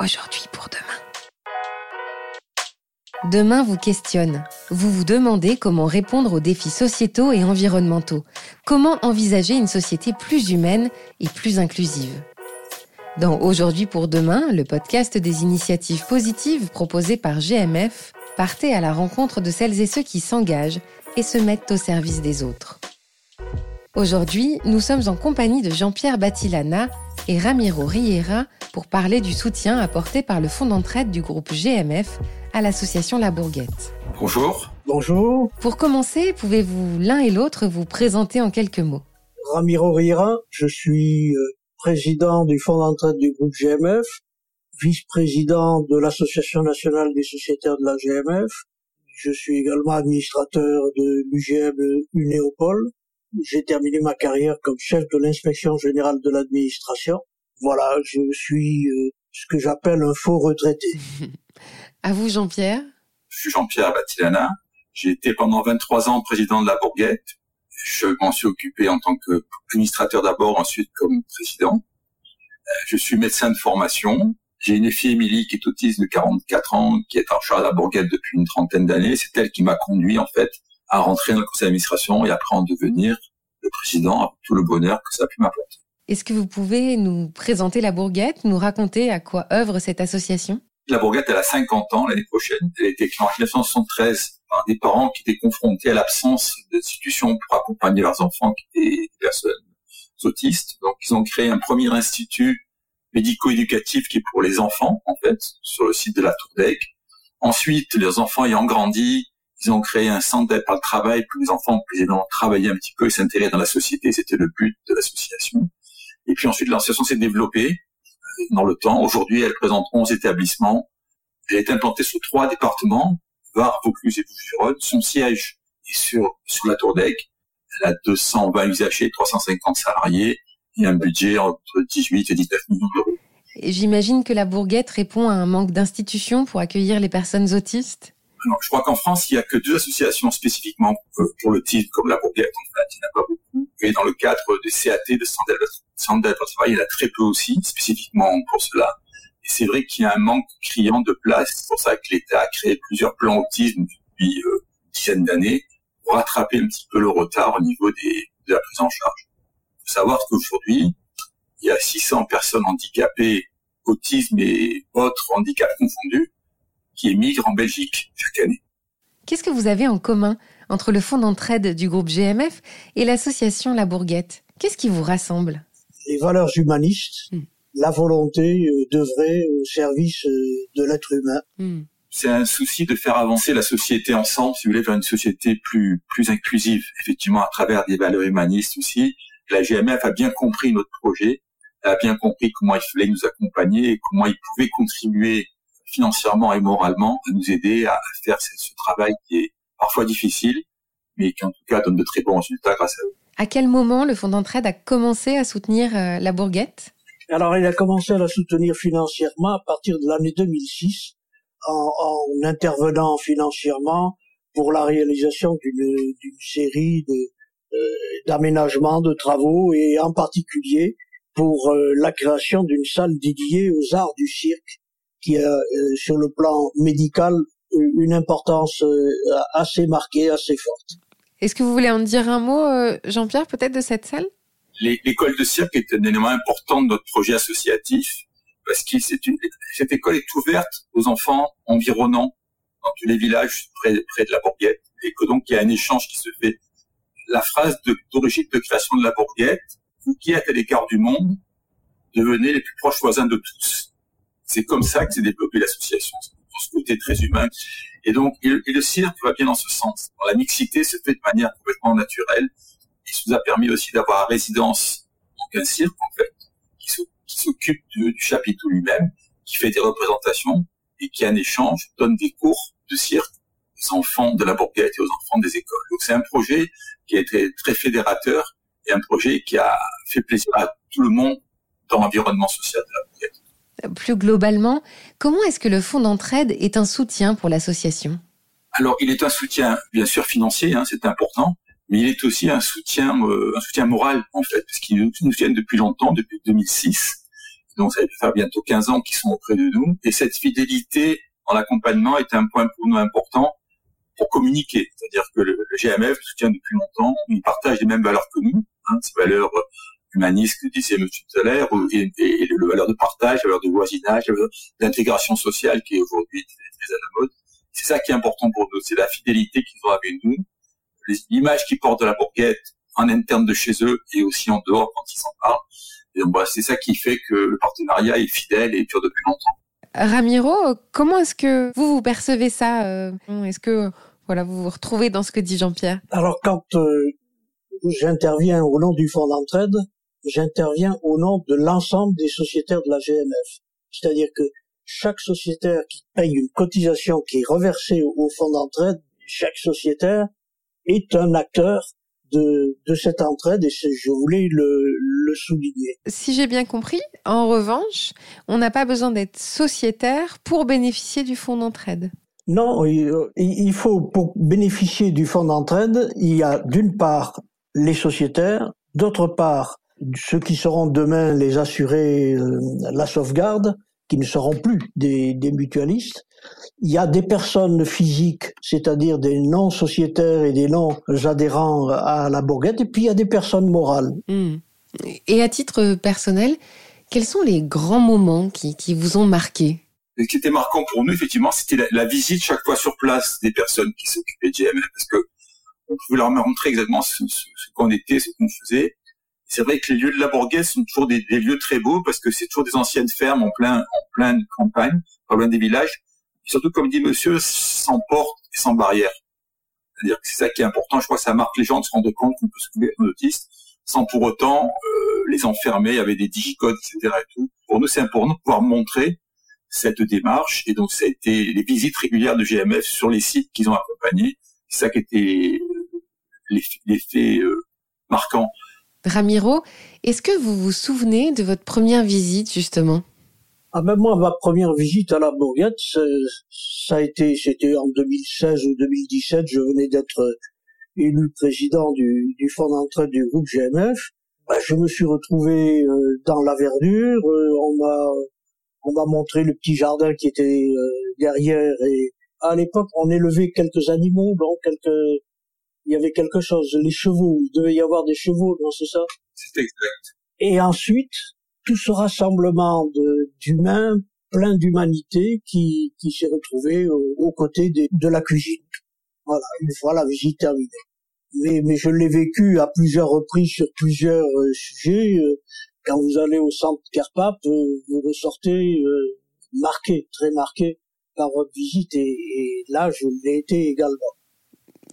Aujourd'hui pour demain. Demain vous questionne. Vous vous demandez comment répondre aux défis sociétaux et environnementaux. Comment envisager une société plus humaine et plus inclusive. Dans Aujourd'hui pour demain, le podcast des initiatives positives proposées par GMF, partez à la rencontre de celles et ceux qui s'engagent et se mettent au service des autres. Aujourd'hui, nous sommes en compagnie de Jean-Pierre Batilana et Ramiro Riera pour parler du soutien apporté par le fonds d'entraide du groupe GMF à l'association La Bourguette. Bonjour. Bonjour. Pour commencer, pouvez-vous l'un et l'autre vous présenter en quelques mots? Ramiro Riera, je suis euh, président du fonds d'entraide du groupe GMF, vice-président de l'association nationale des sociétaires de la GMF. Je suis également administrateur de l'UGM Unéopole. J'ai terminé ma carrière comme chef de l'inspection générale de l'administration. Voilà, je suis euh, ce que j'appelle un faux retraité. À vous, Jean-Pierre. Je suis Jean-Pierre Batilana. J'ai été pendant 23 ans président de la Bourguette. Je m'en suis occupé en tant qu'administrateur d'abord, ensuite comme président. Euh, je suis médecin de formation. J'ai une fille Émilie qui est autiste de 44 ans, qui est en charge de la Bourguette depuis une trentaine d'années. C'est elle qui m'a conduit en fait à rentrer dans le conseil d'administration et après en devenir le président, avec tout le bonheur que ça a pu m'apporter. Est-ce que vous pouvez nous présenter la Bourguette, nous raconter à quoi œuvre cette association? La Bourguette, elle a 50 ans l'année prochaine. Elle a été créée en 1973 par des parents qui étaient confrontés à l'absence d'institutions pour accompagner leurs enfants qui étaient des personnes autistes. Donc, ils ont créé un premier institut médico-éducatif qui est pour les enfants, en fait, sur le site de la Tour d'Aigle. Ensuite, les enfants ayant grandi, ils ont créé un centre d'aide par le travail pour les enfants puissent travailler un petit peu et s'intégrer dans la société. C'était le but de l'association. Et puis ensuite, l'association s'est développée euh, dans le temps. Aujourd'hui, elle présente 11 établissements. Elle est implantée sur trois départements, Var, Vaucluse et Bouches-du-Rhône. Son siège est sur, sur la Tour d'Aigle. Elle a 220 usagers, 350 salariés et un budget entre 18 et 19 millions d'euros. J'imagine que la Bourguette répond à un manque d'institutions pour accueillir les personnes autistes? Je crois qu'en France, il n'y a que deux associations spécifiquement pour le titre, comme la a pas beaucoup. Et dans le cadre des CAT, de d'aide au travail, il y en a très peu aussi, spécifiquement pour cela. Et c'est vrai qu'il y a un manque criant de place. C'est pour ça que l'État a créé plusieurs plans autisme depuis euh, une dizaine d'années pour rattraper un petit peu le retard au niveau des, de la prise en charge. Il faut savoir qu'aujourd'hui, il y a 600 personnes handicapées, autisme et autres handicaps confondus, qui émigrent en Belgique chaque année. Qu'est-ce que vous avez en commun entre le fonds d'entraide du groupe GMF et l'association La Bourguette? Qu'est-ce qui vous rassemble? Les valeurs humanistes, hmm. la volonté euh, d'œuvrer au service euh, de l'être humain. Hmm. C'est un souci de faire avancer la société ensemble, si vous voulez, vers une société plus, plus inclusive, effectivement, à travers des valeurs humanistes aussi. La GMF a bien compris notre projet, a bien compris comment il fallait nous accompagner et comment il pouvait contribuer financièrement et moralement à nous aider à faire ce, travail qui est parfois difficile, mais qui en tout cas donne de très bons résultats grâce à eux. À quel moment le fonds d'entraide a commencé à soutenir euh, la Bourguette? Alors il a commencé à la soutenir financièrement à partir de l'année 2006 en, en, intervenant financièrement pour la réalisation d'une série de euh, d'aménagements, de travaux et en particulier pour euh, la création d'une salle dédiée aux arts du cirque qui a euh, sur le plan médical une importance euh, assez marquée, assez forte. Est-ce que vous voulez en dire un mot, euh, Jean-Pierre, peut-être de cette salle? L'école de cirque est un élément important de notre projet associatif parce que une, cette école est ouverte aux enfants environnants dans tous les villages près, près de la Bourguette et que donc il y a un échange qui se fait. La phrase d'origine de, de, création de la Bourguette, vous qui êtes à l'écart du monde, devenez les plus proches voisins de tous. C'est comme ça que s'est développée l'association, ce côté très humain. Et donc, et le, cirque va bien dans ce sens. La mixité se fait de manière complètement naturelle. Ça nous a permis aussi d'avoir à résidence donc un cirque, en fait, qui s'occupe du, chapiteau lui-même, qui fait des représentations et qui, en échange, donne des cours de cirque aux enfants de la Bourguette et aux enfants des écoles. C'est un projet qui a été très fédérateur et un projet qui a fait plaisir à tout le monde dans l'environnement social de la Bourguette plus globalement, comment est-ce que le fonds d'entraide est un soutien pour l'association? Alors, il est un soutien, bien sûr, financier, hein, c'est important, mais il est aussi un soutien, euh, un soutien moral, en fait, parce qu'il nous soutient depuis longtemps, depuis 2006. Donc ça va faire bientôt 15 ans qu'ils sont auprès de nous. Et cette fidélité en accompagnement est un point pour nous important pour communiquer. C'est-à-dire que le, GMF soutient depuis longtemps, il partage les mêmes valeurs que nous, hein, ces valeurs humanistes que disait M. tout à l'heure, et, et, le valeur de partage, la valeur de voisinage, d'intégration sociale qui est aujourd'hui très à la mode. C'est ça qui est important pour nous, c'est la fidélité qu'ils ont avec nous, l'image qu'ils portent de la bourguette en interne de chez eux et aussi en dehors quand ils s'en parlent. Et donc, c'est ça qui fait que le partenariat est fidèle et dure depuis longtemps. Ramiro, comment est-ce que vous vous percevez ça euh, Est-ce que voilà, vous vous retrouvez dans ce que dit Jean-Pierre? Alors quand euh, j'interviens au nom du Fonds d'entraide, j'interviens au nom de l'ensemble des sociétaires de la GMF. C'est-à-dire que chaque sociétaire qui paye une cotisation qui est reversée au fonds d'entraide, chaque sociétaire est un acteur de, de cette entraide et je voulais le, le souligner. Si j'ai bien compris, en revanche, on n'a pas besoin d'être sociétaire pour bénéficier du fonds d'entraide. Non, il faut, pour bénéficier du fonds d'entraide, il y a d'une part les sociétaires, d'autre part ceux qui seront demain les assurés, euh, la sauvegarde, qui ne seront plus des, des mutualistes. Il y a des personnes physiques, c'est-à-dire des non-sociétaires et des non-adhérents à la bourguette, et puis il y a des personnes morales. Hmm. Et à titre personnel, quels sont les grands moments qui, qui vous ont marqué? Ce qui était marquant pour nous, effectivement, c'était la, visite chaque fois sur place des personnes qui s'occupaient de GML, parce que on pouvait leur montrer exactement ce, ce qu'on était, ce qu'on faisait c'est vrai que les lieux de la Bourguesse sont toujours des, lieux très beaux parce que c'est toujours des anciennes fermes en plein en pleine campagne, pas loin des villages. Surtout, comme dit Monsieur, sans porte et sans barrière. C'est-à-dire que c'est ça qui est important. Je crois que ça marque les gens de se rendre compte qu'on peut se trouver un autiste sans pour autant euh, les enfermer avec des digicodes, etc. Et tout. Pour nous, c'est important de pouvoir montrer cette démarche. Et donc, ça a été les visites régulières de GMF sur les sites qu'ils ont accompagnés. C'est ça qui était l'effet euh, marquant. Ramiro, est-ce que vous vous souvenez de votre première visite justement? Ah ben moi, ma première visite à la Bourguette, ça a été, c'était en 2016 ou 2017. Je venais d'être élu président du, du fonds d'entraide du groupe GMF. Ben, je me suis retrouvé euh, dans la verdure. Euh, on m'a on m'a montré le petit jardin qui était euh, derrière et à l'époque on élevait quelques animaux, bon quelques il y avait quelque chose, les chevaux, il devait y avoir des chevaux, non, c'est ça C'est exact. Et ensuite, tout ce rassemblement d'humains, plein d'humanité, qui, qui s'est retrouvé aux côtés de la cuisine. Voilà, une fois la visite terminée. Mais, mais je l'ai vécu à plusieurs reprises sur plusieurs euh, sujets. Euh, quand vous allez au centre Carpap, euh, vous ressortez marqué, très marqué par votre visite, et, et là, je l'ai été également.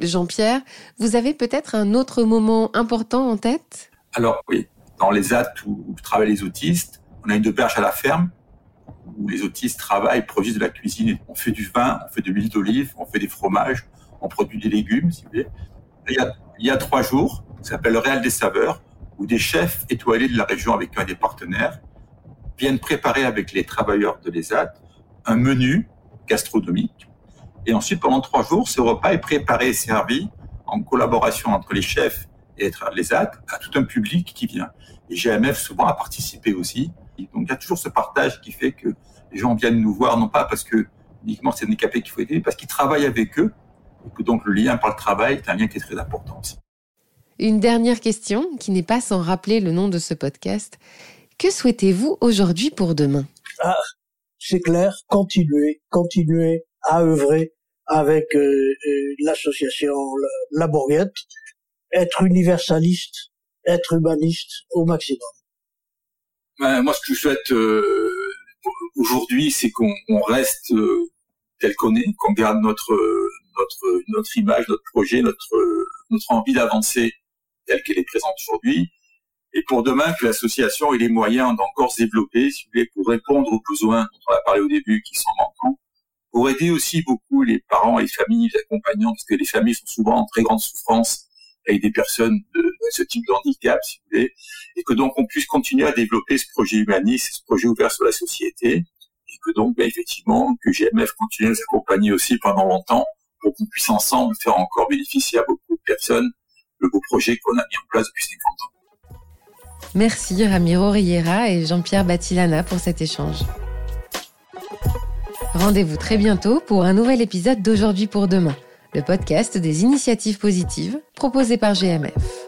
Jean-Pierre, vous avez peut-être un autre moment important en tête? Alors oui, dans les AT où, travaillent les autistes, on a une de perche à la ferme où les autistes travaillent, produisent de la cuisine. On fait du vin, on fait de l'huile d'olive, on fait des fromages, on produit des légumes, si vous voulez. Il y a, il y a trois jours, ça s'appelle le Réal des Saveurs, où des chefs étoilés de la région avec un des partenaires viennent préparer avec les travailleurs de l'ESAT un menu gastronomique et ensuite, pendant trois jours, ce repas est préparé et servi en collaboration entre les chefs et les AT à tout un public qui vient. Et GMF souvent a participé aussi. donc il y a toujours ce partage qui fait que les gens viennent nous voir, non pas parce que uniquement c'est handicapé qu'il faut aider, mais parce qu'ils travaillent avec eux. Et que donc le lien par le travail est un lien qui est très important aussi. Une dernière question qui n'est pas sans rappeler le nom de ce podcast. Que souhaitez-vous aujourd'hui pour demain? Ah, C'est clair, continuer, continuer à œuvrer avec euh, euh, l'association La être universaliste, être humaniste au maximum. Ben, moi, ce que je souhaite euh, aujourd'hui, c'est qu'on reste tel qu'on est, qu'on garde notre notre notre image, notre projet, notre notre envie d'avancer telle qu'elle est présente aujourd'hui. Et pour demain, que l'association ait les moyens d'encore se développer, si vous voulez, pour répondre aux besoins dont on a parlé au début, qui sont manquants, pour aider aussi beaucoup les parents, les familles, les accompagnants, parce que les familles sont souvent en très grande souffrance avec des personnes de, ce type de handicap, si vous voulez, et que donc on puisse continuer à développer ce projet humaniste, ce projet ouvert sur la société, et que donc, ben, effectivement, que GMF continue à nous accompagner aussi pendant longtemps, pour qu'on puisse ensemble faire encore bénéficier à beaucoup de personnes le beau projet qu'on a mis en place depuis 50 ans. Merci Ramiro Riera et Jean-Pierre Batilana pour cet échange. Rendez-vous très bientôt pour un nouvel épisode d'Aujourd'hui pour demain, le podcast des initiatives positives proposé par GMF.